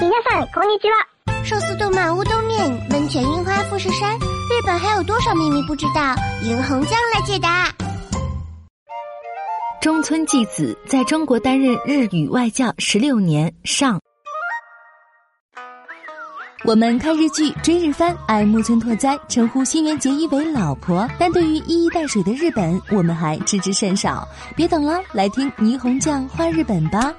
皆さんこんにちは。寿司动漫乌冬面，温泉樱花富士山，日本还有多少秘密不知道？银红酱来解答。中村纪子在中国担任日语外教十六年上。我们看日剧、追日番，爱木村拓哉，称呼新垣结衣为老婆。但对于一衣带水的日本，我们还知之甚少。别等了，来听霓虹酱画日本吧。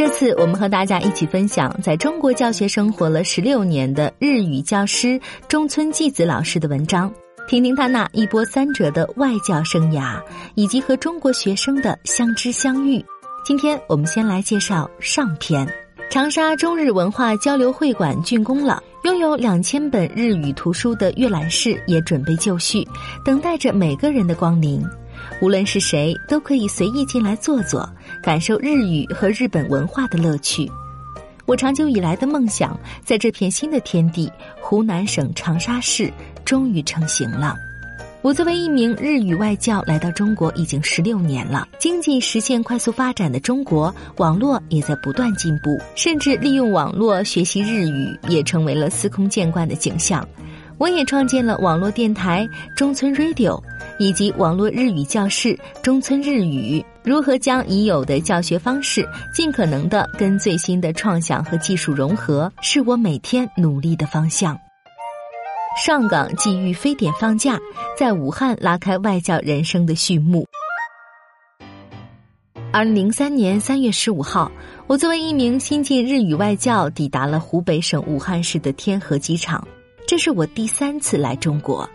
这次我们和大家一起分享在中国教学生活了十六年的日语教师中村纪子老师的文章，听听他那一波三折的外教生涯，以及和中国学生的相知相遇。今天我们先来介绍上篇。长沙中日文化交流会馆竣工了，拥有两千本日语图书的阅览室也准备就绪，等待着每个人的光临。无论是谁，都可以随意进来坐坐，感受日语和日本文化的乐趣。我长久以来的梦想，在这片新的天地——湖南省长沙市，终于成型了。我作为一名日语外教来到中国已经十六年了。经济实现快速发展的中国，网络也在不断进步，甚至利用网络学习日语也成为了司空见惯的景象。我也创建了网络电台中村 Radio，以及网络日语教室中村日语。如何将已有的教学方式尽可能的跟最新的创想和技术融合，是我每天努力的方向。上岗际遇非典放假，在武汉拉开外教人生的序幕。二零零三年三月十五号，我作为一名新晋日语外教，抵达了湖北省武汉市的天河机场。这是我第三次来中国，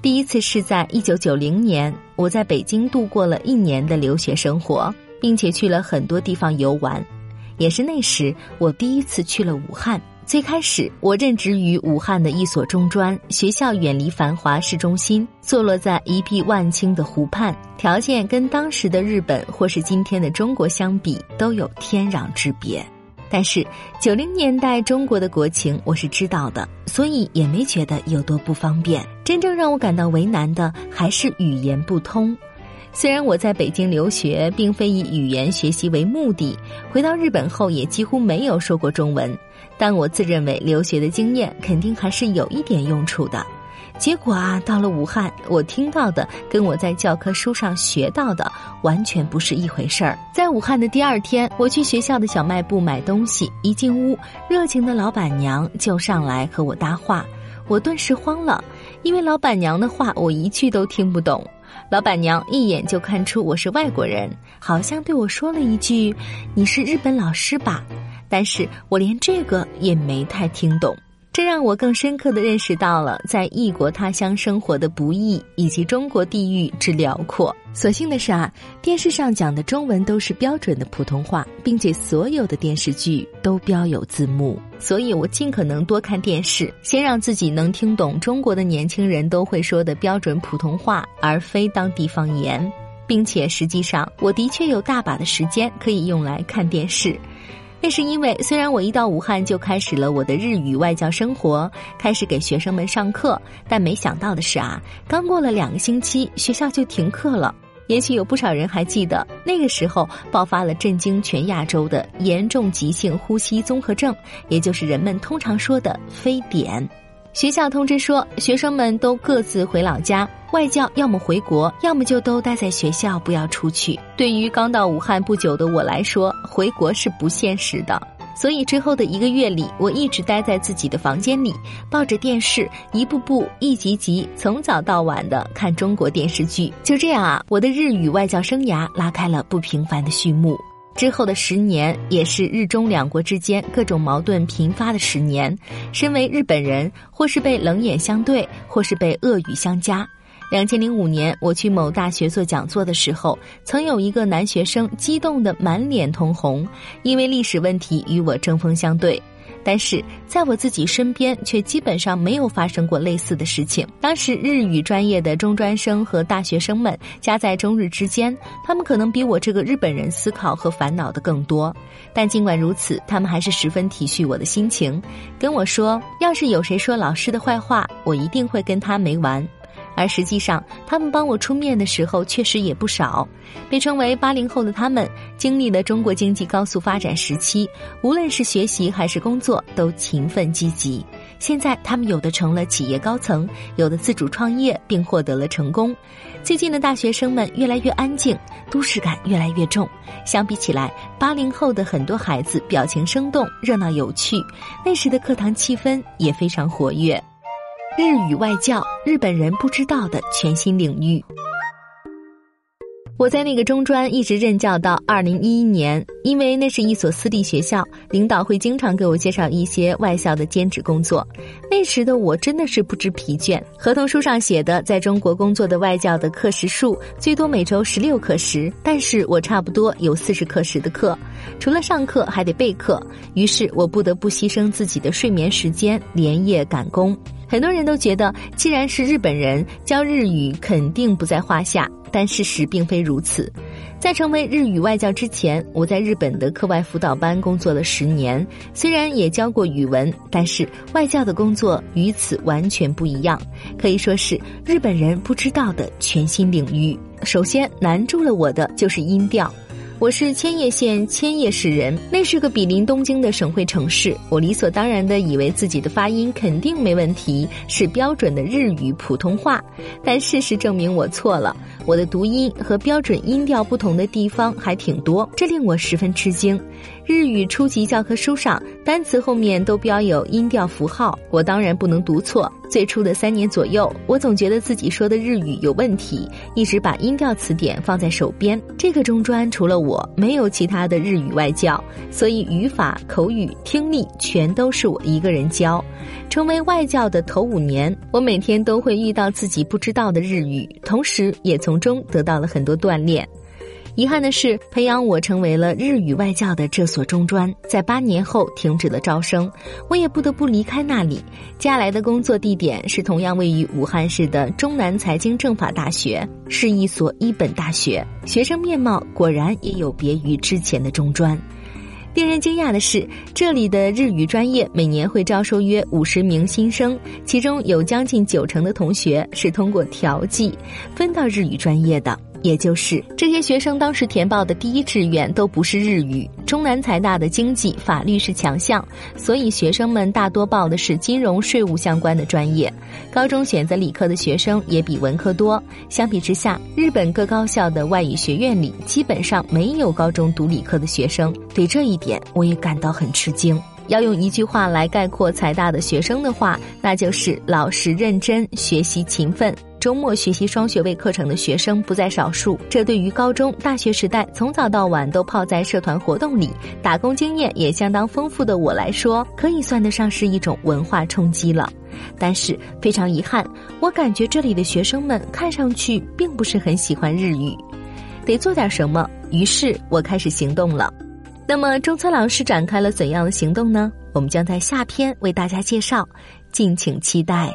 第一次是在一九九零年，我在北京度过了一年的留学生活，并且去了很多地方游玩，也是那时我第一次去了武汉。最开始，我任职于武汉的一所中专学校，远离繁华市中心，坐落在一碧万顷的湖畔，条件跟当时的日本或是今天的中国相比，都有天壤之别。但是九零年代中国的国情我是知道的，所以也没觉得有多不方便。真正让我感到为难的，还是语言不通。虽然我在北京留学，并非以语言学习为目的，回到日本后也几乎没有说过中文，但我自认为留学的经验肯定还是有一点用处的。结果啊，到了武汉，我听到的跟我在教科书上学到的完全不是一回事儿。在武汉的第二天，我去学校的小卖部买东西，一进屋，热情的老板娘就上来和我搭话，我顿时慌了，因为老板娘的话我一句都听不懂。老板娘一眼就看出我是外国人，好像对我说了一句：“你是日本老师吧？”但是我连这个也没太听懂。这让我更深刻的认识到了在异国他乡生活的不易，以及中国地域之辽阔。所幸的是啊，电视上讲的中文都是标准的普通话，并且所有的电视剧都标有字幕，所以我尽可能多看电视，先让自己能听懂中国的年轻人都会说的标准普通话，而非当地方言，并且实际上我的确有大把的时间可以用来看电视。那是因为，虽然我一到武汉就开始了我的日语外教生活，开始给学生们上课，但没想到的是啊，刚过了两个星期，学校就停课了。也许有不少人还记得，那个时候爆发了震惊全亚洲的严重急性呼吸综合症，也就是人们通常说的非典。学校通知说，学生们都各自回老家，外教要么回国，要么就都待在学校，不要出去。对于刚到武汉不久的我来说，回国是不现实的。所以之后的一个月里，我一直待在自己的房间里，抱着电视，一步步、一集集，从早到晚的看中国电视剧。就这样啊，我的日语外教生涯拉开了不平凡的序幕。之后的十年也是日中两国之间各种矛盾频发的十年。身为日本人，或是被冷眼相对，或是被恶语相加。两千零五年，我去某大学做讲座的时候，曾有一个男学生激动得满脸通红，因为历史问题与我针锋相对。但是在我自己身边，却基本上没有发生过类似的事情。当时日语专业的中专生和大学生们夹在中日之间，他们可能比我这个日本人思考和烦恼的更多。但尽管如此，他们还是十分体恤我的心情，跟我说，要是有谁说老师的坏话，我一定会跟他没完。而实际上，他们帮我出面的时候确实也不少。被称为八零后的他们，经历了中国经济高速发展时期，无论是学习还是工作，都勤奋积极。现在，他们有的成了企业高层，有的自主创业并获得了成功。最近的大学生们越来越安静，都市感越来越重。相比起来，八零后的很多孩子表情生动、热闹有趣，那时的课堂气氛也非常活跃。日语外教，日本人不知道的全新领域。我在那个中专一直任教到二零一一年，因为那是一所私立学校，领导会经常给我介绍一些外校的兼职工作。那时的我真的是不知疲倦。合同书上写的，在中国工作的外教的课时数最多每周十六课时，但是我差不多有四十课时的课，除了上课还得备课，于是我不得不牺牲自己的睡眠时间，连夜赶工。很多人都觉得，既然是日本人教日语，肯定不在话下。但事实并非如此。在成为日语外教之前，我在日本的课外辅导班工作了十年，虽然也教过语文，但是外教的工作与此完全不一样，可以说是日本人不知道的全新领域。首先难住了我的就是音调。我是千叶县千叶市人，那是个比邻东京的省会城市。我理所当然的以为自己的发音肯定没问题，是标准的日语普通话。但事实证明我错了，我的读音和标准音调不同的地方还挺多，这令我十分吃惊。日语初级教科书上单词后面都标有音调符号，我当然不能读错。最初的三年左右，我总觉得自己说的日语有问题，一直把音调词典放在手边。这个中专除了我，没有其他的日语外教，所以语法、口语、听力全都是我一个人教。成为外教的头五年，我每天都会遇到自己不知道的日语，同时也从中得到了很多锻炼。遗憾的是，培养我成为了日语外教的这所中专，在八年后停止了招生，我也不得不离开那里。接下来的工作地点是同样位于武汉市的中南财经政法大学，是一所一本大学，学生面貌果然也有别于之前的中专。令人惊讶的是，这里的日语专业每年会招收约五十名新生，其中有将近九成的同学是通过调剂分到日语专业的。也就是这些学生当时填报的第一志愿都不是日语。中南财大的经济、法律是强项，所以学生们大多报的是金融、税务相关的专业。高中选择理科的学生也比文科多。相比之下，日本各高校的外语学院里基本上没有高中读理科的学生。对这一点，我也感到很吃惊。要用一句话来概括财大的学生的话，那就是老实认真、学习勤奋。周末学习双学位课程的学生不在少数，这对于高中、大学时代从早到晚都泡在社团活动里、打工经验也相当丰富的我来说，可以算得上是一种文化冲击了。但是非常遗憾，我感觉这里的学生们看上去并不是很喜欢日语，得做点什么。于是我开始行动了。那么中村老师展开了怎样的行动呢？我们将在下篇为大家介绍，敬请期待。